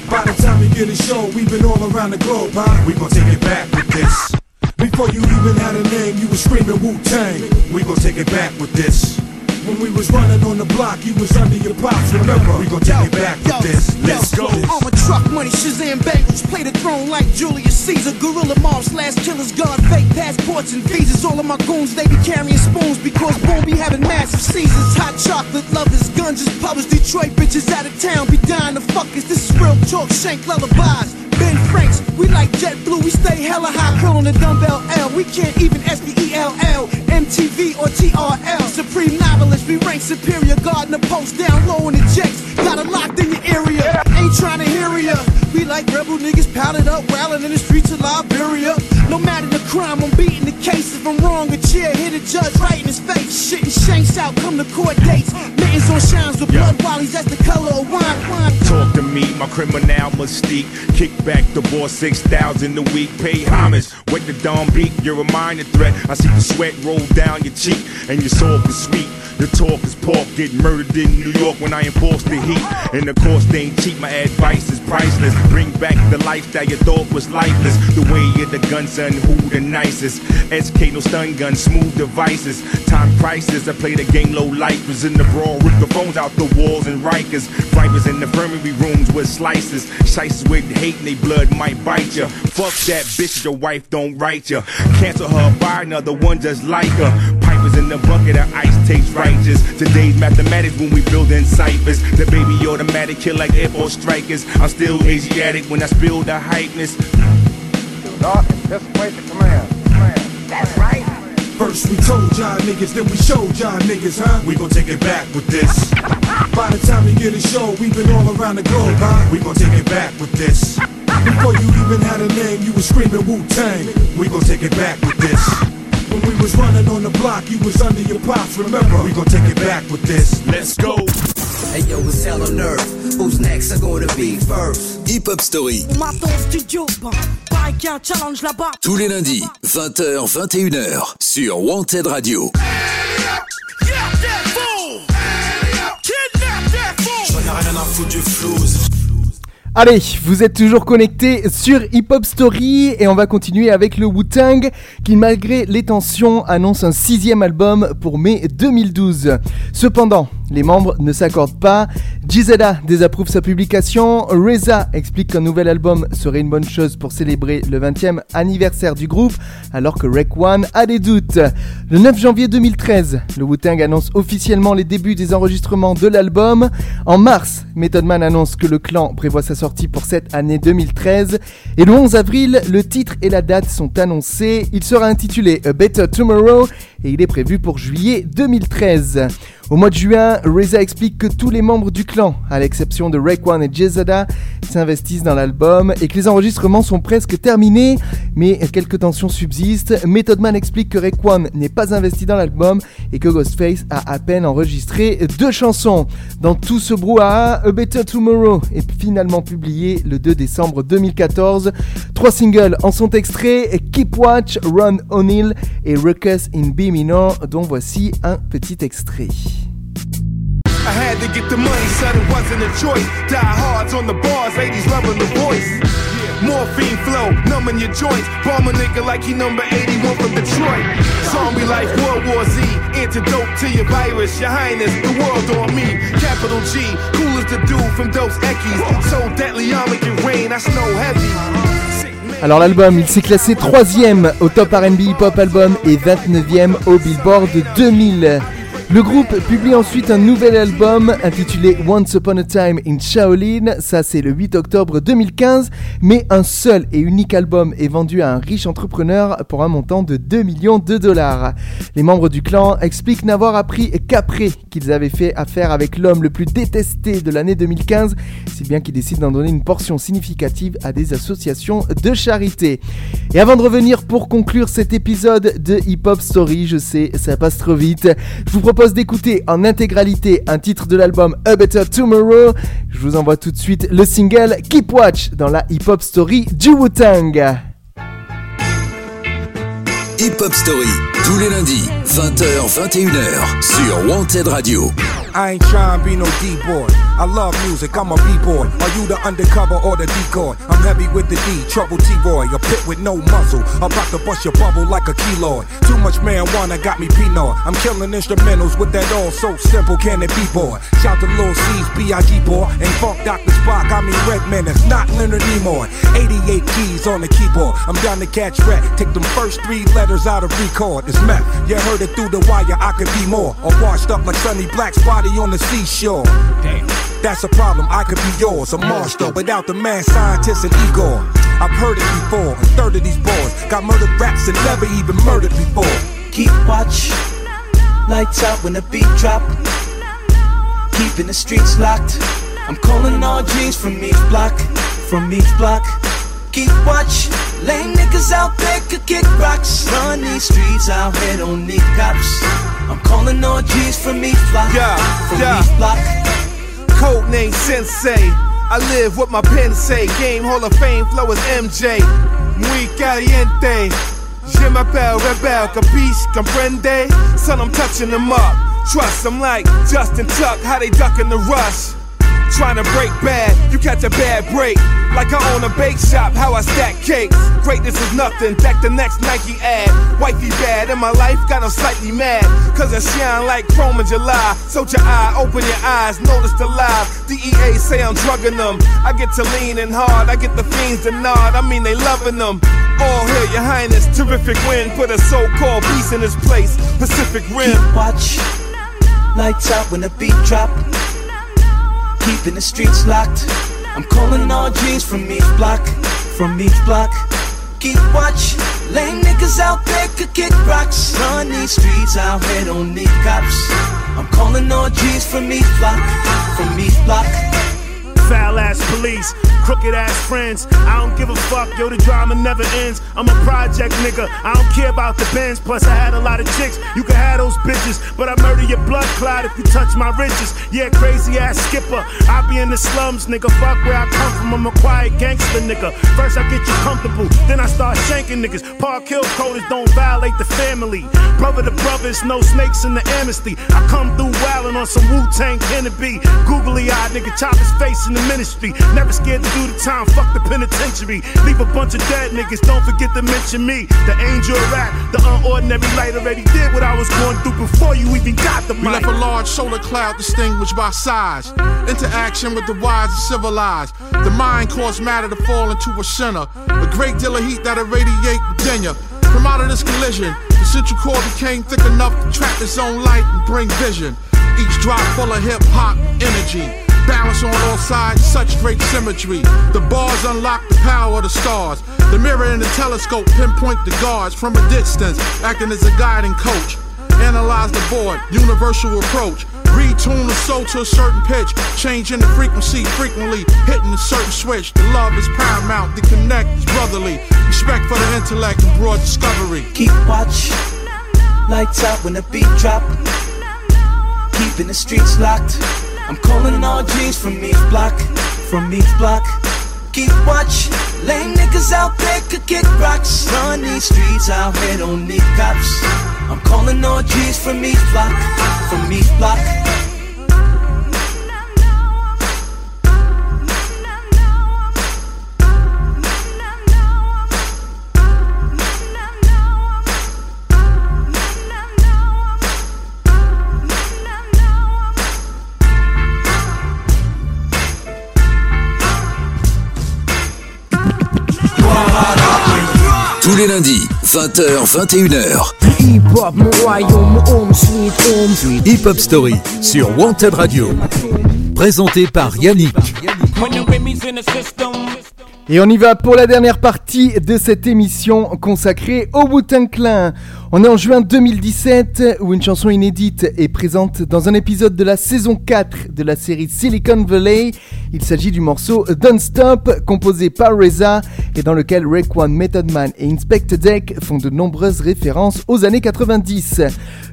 By the time we get a show, we been all around the globe, huh? We gon' take it back with this. Before you even had a name, you was screaming Wu-Tang. We gon' take it back with this. When we was running on the block, you was under your pops, remember? We gon' take it back with this. Let's go. I'm a truck money, Shazam Bengals. Play the throne like Julius Caesar. Gorilla mobs, slash killers, guard fake passports and visas. All of my goons, they be carrying spoons because won't be having massive seasons. Hot chocolate lovers, guns is published. Detroit bitches out of town be dying to fuck us. This is real talk, shank lullabies. Ben Franks, we like JetBlue, we stay hella high, curl on the dumbbell L. We can't even S-P-E-L-L, MTV or TRL. Supreme novelist, we rank superior, guarding the post down low in the jets. Got it locked in your area, ain't trying to hear ya. We like rebel niggas powdered up, wildin' in the streets of Liberia. No matter the crime, I'm beating the case. If I'm wrong, a chair hit a judge right in his face. Shitting shanks out, come to court dates. Mittens on shines with blood wallies, that's the color of wine. wine. Talk to me, my criminal mystique. Kick back the boss, 6,000 a week. Pay homage, wake the dawn beat. You're a minor threat. I see the sweat roll down your cheek, and your soul is sweet. Your talk is pork, get murdered in New York when I enforce the heat. And the cost ain't cheap, my advice is priceless. Bring back the life that you thought was lifeless. The way of the gun, son, who the nicest? SK, no stun gun, smooth devices. Time prices, I play the game low lifers in the brawl. Rip the phones out the walls and Rikers. Vipers in the infirmary rooms with slices. Shices with hate and they blood might bite ya. Fuck that bitch, your wife don't write ya. Cancel her, buy another one just like her. Pipers in the bucket of ice tastes righteous. Today's mathematics when we building ciphers. The baby automatic kill like Air Force strikers. I'm still Asiatic when I spill the hypeness. Dark, anticipate the command. That's right. First we told y'all niggas, then we showed y'all niggas, huh? We gon' take it back with this. By the time we get a show, we been all around the globe, huh? We gon' take it back with this. Before you even had a name, you was screaming Wu-Tang. We gon' take it back with this. When we was running on the block, you was under your pops, remember? We gon' take it back with this. Let's go. Hey yo, it's hell on earth. Who's next are gonna be first? Hip Hop Story. Maton studio, bah, pareil qu'il y a un challenge là-bas. Tous les lundis, 20h, 21h, sur Wanted Radio. Allez, vous êtes toujours connectés sur Hip Hop Story et on va continuer avec le Wu-Tang qui malgré les tensions annonce un sixième album pour mai 2012. Cependant, les membres ne s'accordent pas. Gizella désapprouve sa publication. Reza explique qu'un nouvel album serait une bonne chose pour célébrer le 20e anniversaire du groupe, alors que Rek One a des doutes. Le 9 janvier 2013, le Wu-Tang annonce officiellement les débuts des enregistrements de l'album. En mars, Method Man annonce que le clan prévoit sa sortie pour cette année 2013. Et le 11 avril, le titre et la date sont annoncés. Il sera intitulé A Better Tomorrow et il est prévu pour juillet 2013. Au mois de juin, Reza explique que tous les membres du clan, à l'exception de Raekwon et Jezada, s'investissent dans l'album et que les enregistrements sont presque terminés, mais quelques tensions subsistent. Method Man explique que Raekwon n'est pas investi dans l'album et que Ghostface a à peine enregistré deux chansons. Dans tout ce brouhaha, A Better Tomorrow est finalement publié le 2 décembre 2014. Trois singles en sont extraits, Keep Watch, Run O'Neill et Ruckus in B minor, dont voici un petit extrait. I had to get the money, son, it wasn't a choice. Die hards on the bars, ladies loving the voice. Morphine flow, numbing your joints. Bomb a nigga like he number 81 from Detroit. Zombie life, World War Z. Antidote to your virus, your highness, the world on me. Capital G, cool as the dude from Dos Equis. So deadly, I'll make it rain, I snow heavy. Alors l'album, il s'est classé 3ème au top RB Hip Hop Album et 29ème au Billboard 2000. Le groupe publie ensuite un nouvel album intitulé Once Upon a Time in Shaolin, ça c'est le 8 octobre 2015, mais un seul et unique album est vendu à un riche entrepreneur pour un montant de 2 millions de dollars. Les membres du clan expliquent n'avoir appris qu'après qu'ils avaient fait affaire avec l'homme le plus détesté de l'année 2015, si bien qu'ils décident d'en donner une portion significative à des associations de charité. Et avant de revenir pour conclure cet épisode de Hip Hop Story, je sais, ça passe trop vite, d'écouter en intégralité un titre de l'album A Better Tomorrow. Je vous envoie tout de suite le single Keep Watch dans la Hip Hop Story du Wu-Tang. Hip Hop Story, tous les lundis, 20h, 21h, sur Wanted Radio. I ain't trying to be no D-boy. I love music, I'm a B-boy. Are you the undercover or the decoy? I'm heavy with the D, trouble T-boy. A pit with no muzzle, about to bust your bubble like a keloid. Too much marijuana got me penal. I'm killing instrumentals with that all so simple, can it be, boy? Shout to Lil C's, B.I.G. boy. And Funk Dr. Spock, I mean Redman, it's not Leonard Nimoy. 88 keys on the keyboard. I'm down to catch rat. Take them first three letters out of record. It's meth. You heard it through the wire, I could be more. Or washed up like Sunny Black's body on the seashore. Damn. That's a problem, I could be yours. A monster without the man scientist and Igor. I've heard it before. A third of these boys got murdered raps and never even murdered before. Keep watch, lights out when the beat drop. Keeping the streets locked. I'm calling all G's from each block, from each block. Keep watch, lame niggas out there could kick rocks. Run these streets out here, don't need cops. I'm calling all G's from each block, Yeah, from yeah. each block. Code name Sensei. I live what my pen say. Game Hall of Fame flow is MJ. Muy caliente. Je m'appelle Rebel, capiche, comprende? Son, I'm touching them up. Trust, I'm like Justin Tuck, how they ducking the rush. Trying to break bad, you catch a bad break. Like I own a bake shop, how I stack cakes. Greatness is nothing, back the next Nike ad. Wifey bad, in my life got them slightly mad. Cause I shine like chrome in July. So your eye, open your eyes, notice the lie. DEA say I'm drugging them. I get to leaning hard, I get the fiends to nod. I mean, they loving them. All hail your highness, terrific win. put a so-called beast in his place. Pacific Rim. Keep watch, lights out when the beat drop. Keeping the streets locked. I'm calling all G's from each block, from each block. Keep watch, lame niggas out there could kick rocks. Run these streets out here, don't need cops. I'm calling all G's from each block, from each block. Foul ass police, crooked ass friends. I don't give a fuck, yo, the drama never ends. I'm a project nigga, I don't care about the bends. Plus, I had a lot of chicks, you can have those bitches. But I murder your blood clot if you touch my riches. Yeah, crazy ass skipper. I be in the slums, nigga. Fuck where I come from, I'm a quiet gangster nigga. First, I get you comfortable, then I start shanking niggas. Park Hill coders don't violate the family. Brother to brothers, no snakes in the amnesty. I come through wildin' on some Wu Tang Kennedy. Googly eyed nigga, chop his face in the ministry. Never scared to do the time, fuck the penitentiary. Leave a bunch of dead niggas, don't forget to mention me. The angel rap, the unordinary light already did what I was going through before you even got the We left a large solar cloud distinguished by size. Interaction with the wise and civilized. The mind caused matter to fall into a center. A great deal of heat that irradiate within ya. From out of this collision, the central core became thick enough to trap its own light and bring vision. Each drop full of hip hop energy. Balance on all sides, such great symmetry. The bars unlock the power of the stars. The mirror and the telescope pinpoint the guards from a distance, acting as a guiding coach. Analyze the board, universal approach. Retune the soul to a certain pitch, changing the frequency frequently, hitting a certain switch. The love is paramount, the connect is brotherly. Respect for the intellect and broad discovery. Keep watch, lights out when the beat drop. Keeping the streets locked. I'm calling all G's from each block, from each block. Keep watch, lame niggas out there could kick rocks. Run these streets out here, don't need cops. I'm calling all G's from each from each block. Tous les lundis, 20h, 21h. Hip hop, mon royaume, home sweet home sweet. Hip Hop Story sur Wanted Radio. Présenté par Yannick. Et on y va pour la dernière partie de cette émission consacrée au Wu-Tang Clan. On est en juin 2017 où une chanson inédite est présente dans un épisode de la saison 4 de la série Silicon Valley. Il s'agit du morceau Don't Stop composé par Reza et dans lequel Raekwon, Method Man et Inspector Deck font de nombreuses références aux années 90.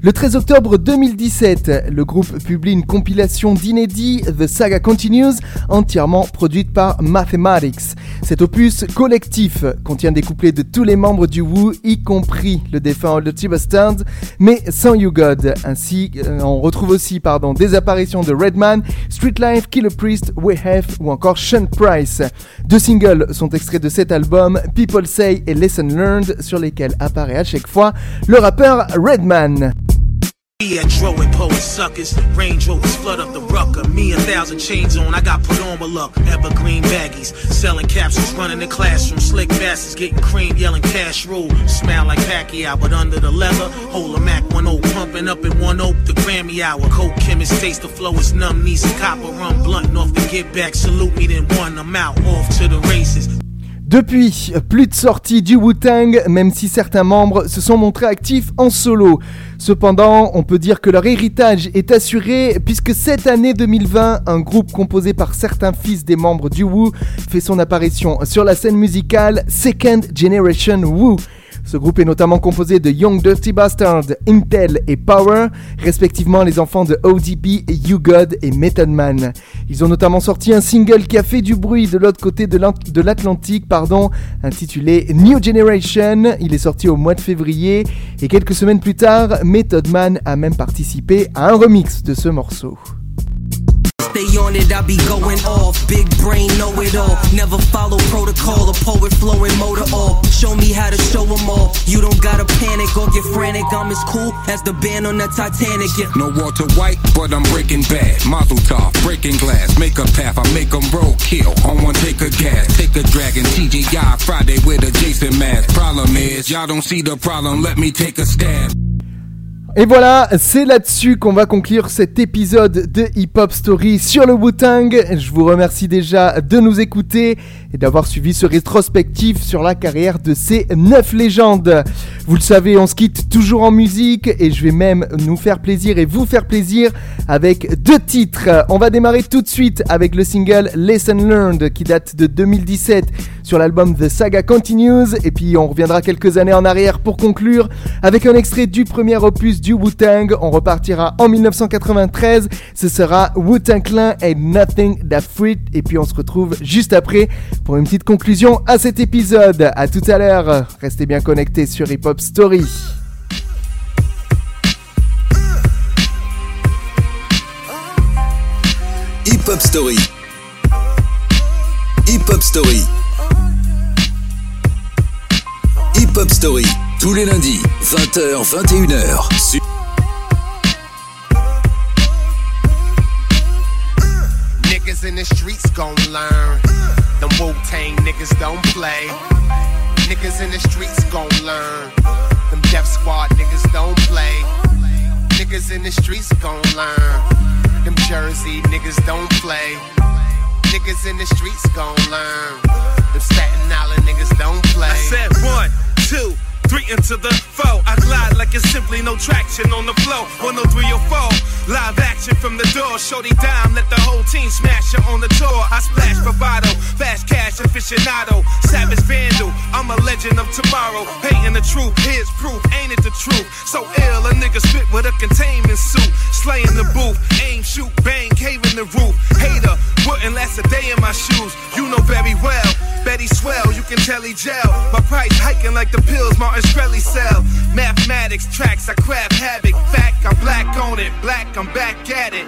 Le 13 octobre 2017, le groupe publie une compilation d'inédits The Saga Continues entièrement produite par Mathematics. Cet opus collectif contient des couplets de tous les membres du Wu, y compris le défunt Old T Bastards, mais sans You God. Ainsi, euh, on retrouve aussi pardon, des apparitions de Redman, Street Life, Killer Priest, Wayhef ou encore Sean Price. Deux singles sont extraits de cet album, People Say et Lesson Learned, sur lesquels apparaît à chaque fois le rappeur Redman. Dro and poet suckers. Range Rovers flood up the rucker. Me a thousand chains on, I got put on with luck. Evergreen baggies, selling capsules, running the classroom. Slick bastards getting cream, yelling cash rule. Smell like Pacquiao, but under the leather, hold a Mac 10 pumping up in one oak. The Grammy hour, coke chemist taste the flow is numb. Need some copper rum, blunt off the get back. Salute me, then one. I'm out, off to the races. Depuis, plus de sorties du Wu-Tang, même si certains membres se sont montrés actifs en solo. Cependant, on peut dire que leur héritage est assuré puisque cette année 2020, un groupe composé par certains fils des membres du Wu fait son apparition sur la scène musicale Second Generation Wu. Ce groupe est notamment composé de Young Dirty Bastard, Intel et Power, respectivement les enfants de ODB, You God et Method Man. Ils ont notamment sorti un single qui a fait du bruit de l'autre côté de l'Atlantique, pardon, intitulé New Generation. Il est sorti au mois de février et quelques semaines plus tard, Method Man a même participé à un remix de ce morceau. Stay on it, I be going off. Big brain, know it all. Never follow protocol, a poet flowing motor off. Show me how to show 'em all. You don't gotta panic or get frantic. I'm as cool as the band on the Titanic. Yeah. No Walter White, but I'm breaking bad. Mazel tov, breaking glass, make a path, I make 'em roll, kill. On one take a gas, take a dragon. TGI Friday with a Jason mask. Problem is, y'all don't see the problem. Let me take a stab. Et voilà, c'est là-dessus qu'on va conclure cet épisode de Hip Hop Story sur le Wu-Tang. Je vous remercie déjà de nous écouter et d'avoir suivi ce rétrospectif sur la carrière de ces neuf légendes. Vous le savez, on se quitte toujours en musique et je vais même nous faire plaisir et vous faire plaisir avec deux titres. On va démarrer tout de suite avec le single Lesson Learned qui date de 2017 sur l'album The Saga Continues et puis on reviendra quelques années en arrière pour conclure avec un extrait du premier opus du Wu-Tang. On repartira en 1993. Ce sera Wu-Tang Clan and Nothing That Fruit et puis on se retrouve juste après pour une petite conclusion à cet épisode. À tout à l'heure. Restez bien connectés sur Hip Hop Story. Hip Hop Story. Hip Hop Story. Hip Hop Story. Tous les lundis, 20h, 21h. Sur Niggas in the streets gon' learn. Them Wu Tang niggas don't play. Niggas in the streets gon' learn. Them Def Squad niggas don't play. Niggas in the streets gon' learn. Them Jersey niggas don't play. Niggas in the streets gon' learn. Them Staten Island niggas don't play. I said one, two, three into the four. I glide like it's simply no traction on the flow. 103 or four. Live action from the door. Shorty dime, let the whole team smash her on the tour. I splash bravado, fast cash aficionado, savage vandal. I'm a legend of tomorrow. Hating the truth, here's proof, ain't it the truth? So ill, a nigga spit with a containment suit. Slaying the booth, aim, shoot, bang, cave in the roof. Hater, wouldn't last a day in my shoes. You know very well. Betty swell, you can tell he gel. My price hiking like the pills Martin Sell. Mathematics tracks, I craft havoc. Fact, I'm black on it. Black, I'm back at it.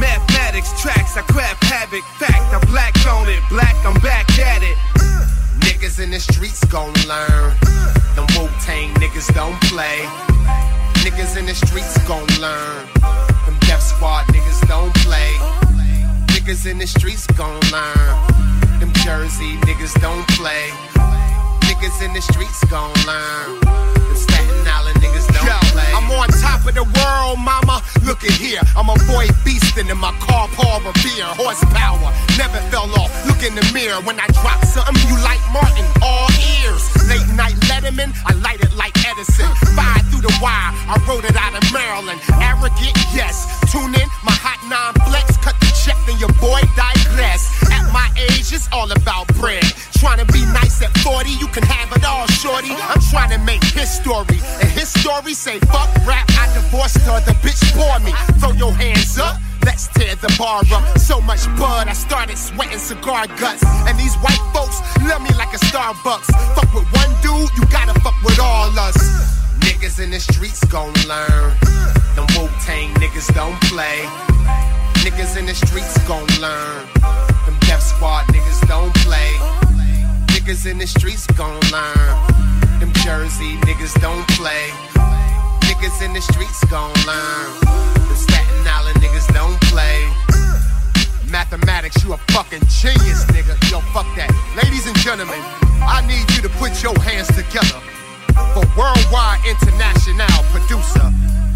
Mathematics tracks, I craft havoc. Fact, I'm black on it. Black, I'm back at it. Niggas in the streets gon' learn. Them Wu Tang niggas don't play. Niggas in the streets gon' learn. Them Def Squad niggas don't play. Niggas in the streets gon' learn. Them Jersey niggas don't play. Niggas in the streets gon' learn. Them Staten Island niggas don't Yo, play. I'm on top of the world, mama. Look at here. I'm a boy beastin' in my car, Paul Revere. Horsepower, never fell off. Look in the mirror. When I drop something, you like Martin. All ears. Late night Letterman, I light it like Edison. Fire through the wire, I wrote it out of Maryland. Arrogant, yes. Tune in, my hot nine flex. Cut the check, then your boy digress. At my age, it's all about bread. Trying to be nice at 40, you can have it all, shorty. I'm trying to make history. And his story say, fuck rap, I divorced her, the bitch bore me. Throw your hands up. Let's tear the bar up. So much bud, I started sweating cigar guts. And these white folks love me like a Starbucks. Fuck with one dude, you gotta fuck with all us. Niggas in the streets gon' learn. Them Wu Tang niggas don't play. Niggas in the streets gon' learn. Them Def Squad niggas don't play. Niggas in the streets gon' learn. Them Jersey niggas don't play. Niggas in the streets gon' learn. Them Staten Island niggas don't play. Mathematics, you a fucking genius, nigga. Yo, fuck that. Ladies and gentlemen, I need you to put your hands together for Worldwide International producer,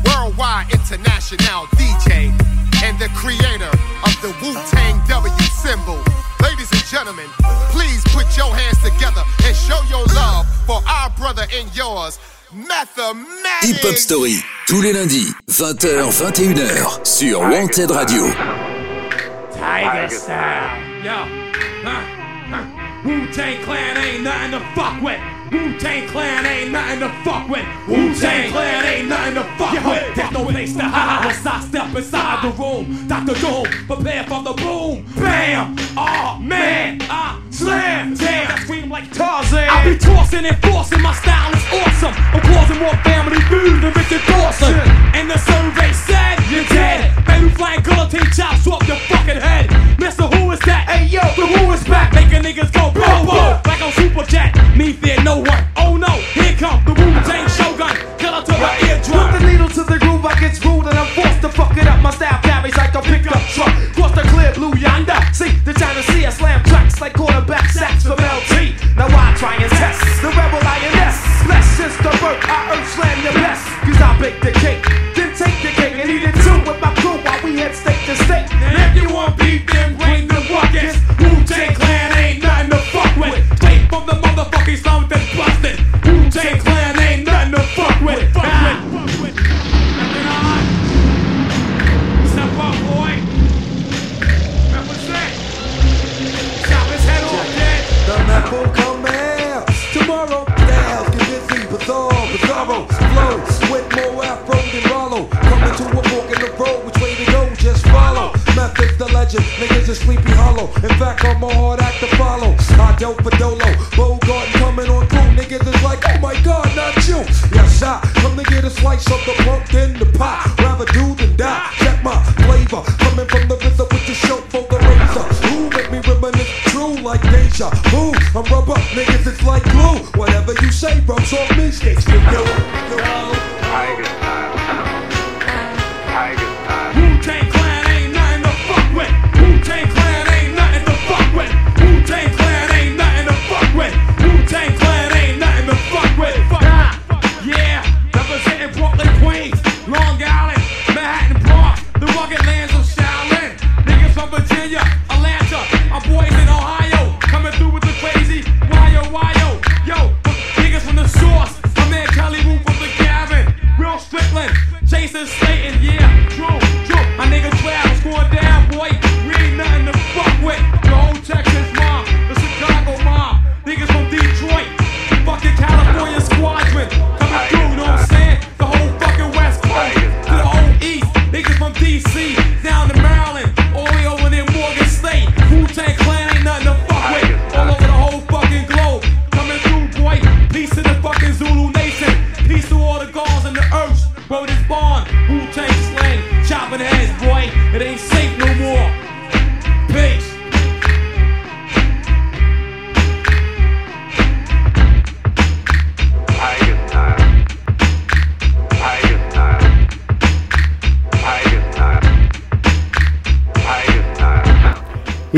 Worldwide International DJ, and the creator of the Wu Tang W symbol. Ladies and gentlemen, please put your hands together and show your love for our brother and yours, Mathematics. Hip Hop Story, tous les lundis, 20h, 21h, sur Wanted Radio. Tiger style. Yo. huh, huh. Wu Tang Clan ain't nothing to fuck with. Wu Tang Clan ain't nothing to fuck with. Wu Tang Clan ain't nothing to fuck with. There's no place to hide once I step inside the room. Dr. Doom, prepare for the boom. Bam! Oh man, I slam. Damn, I scream like Tarzan. I be tossing and forcing. My style is awesome. I'm causing more family feud than Richard Dawson. And the survey said you're dead. Baby flying guillotine chops off your fucking head. Mister, who is that? Hey yo, the who is back? Making niggas go boom boom like I'm super. Me fear no one. Oh no, here come the Wu Tang Shogun. Killer to the eardrum. Put the needle to the groove, I get rude and I'm to fuck it up. My style carries like a pickup truck. Cross the clear blue yonder. See the China Sea. I slam tracks like quarterback sacks for LT. Now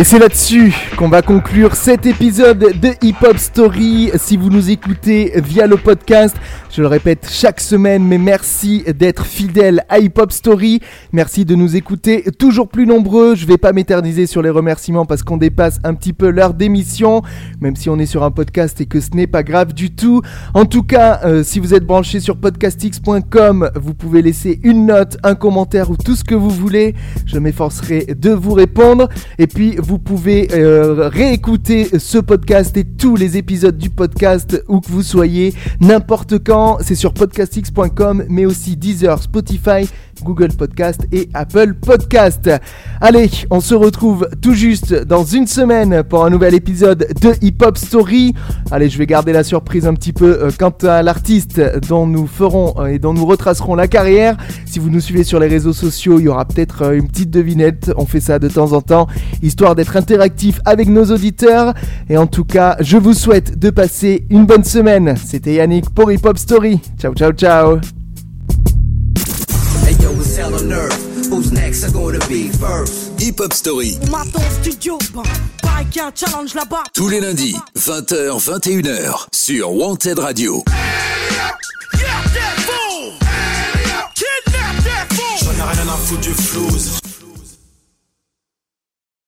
c'est là-dessus qu'on va conclure cet épisode de Hip Hop Story. Si vous nous écoutez via le podcast, je le répète chaque semaine, mais merci d'être fidèle à Hip Hop Story. Merci de nous écouter toujours plus nombreux. Je vais pas m'éterniser sur les remerciements parce qu'on dépasse un petit peu l'heure d'émission, même si on est sur un podcast et que ce n'est pas grave du tout. En tout cas, euh, si vous êtes branché sur podcastx.com, vous pouvez laisser une note, un commentaire ou tout ce que vous voulez. Je m'efforcerai de vous répondre. Et puis, vous pouvez euh, réécouter ce podcast et tous les épisodes du podcast où que vous soyez, n'importe quand. C'est sur podcastx.com, mais aussi Deezer, Spotify, Google Podcast et Apple Podcast. Allez, on se retrouve tout juste dans une semaine pour un nouvel épisode de Hip Hop Story. Allez, je vais garder la surprise un petit peu euh, quant à l'artiste dont nous ferons euh, et dont nous retracerons la carrière. Si vous nous suivez sur les réseaux sociaux, il y aura peut-être euh, une petite devinette. On fait ça de temps en temps, histoire d'être interactif avec nos auditeurs. Et en tout cas, je vous souhaite de passer une bonne semaine. C'était Yannick pour Hip Hop Story. Ciao, ciao, ciao. Hey yo, it's hell on earth. Who's next are gonna be first? Hip Hop Story, studio, bah, pareil qu'il y a un challenge là-bas. tous les lundis, 20h, 21h, sur Wanted Radio. J'en ai rien à foutre du flouze.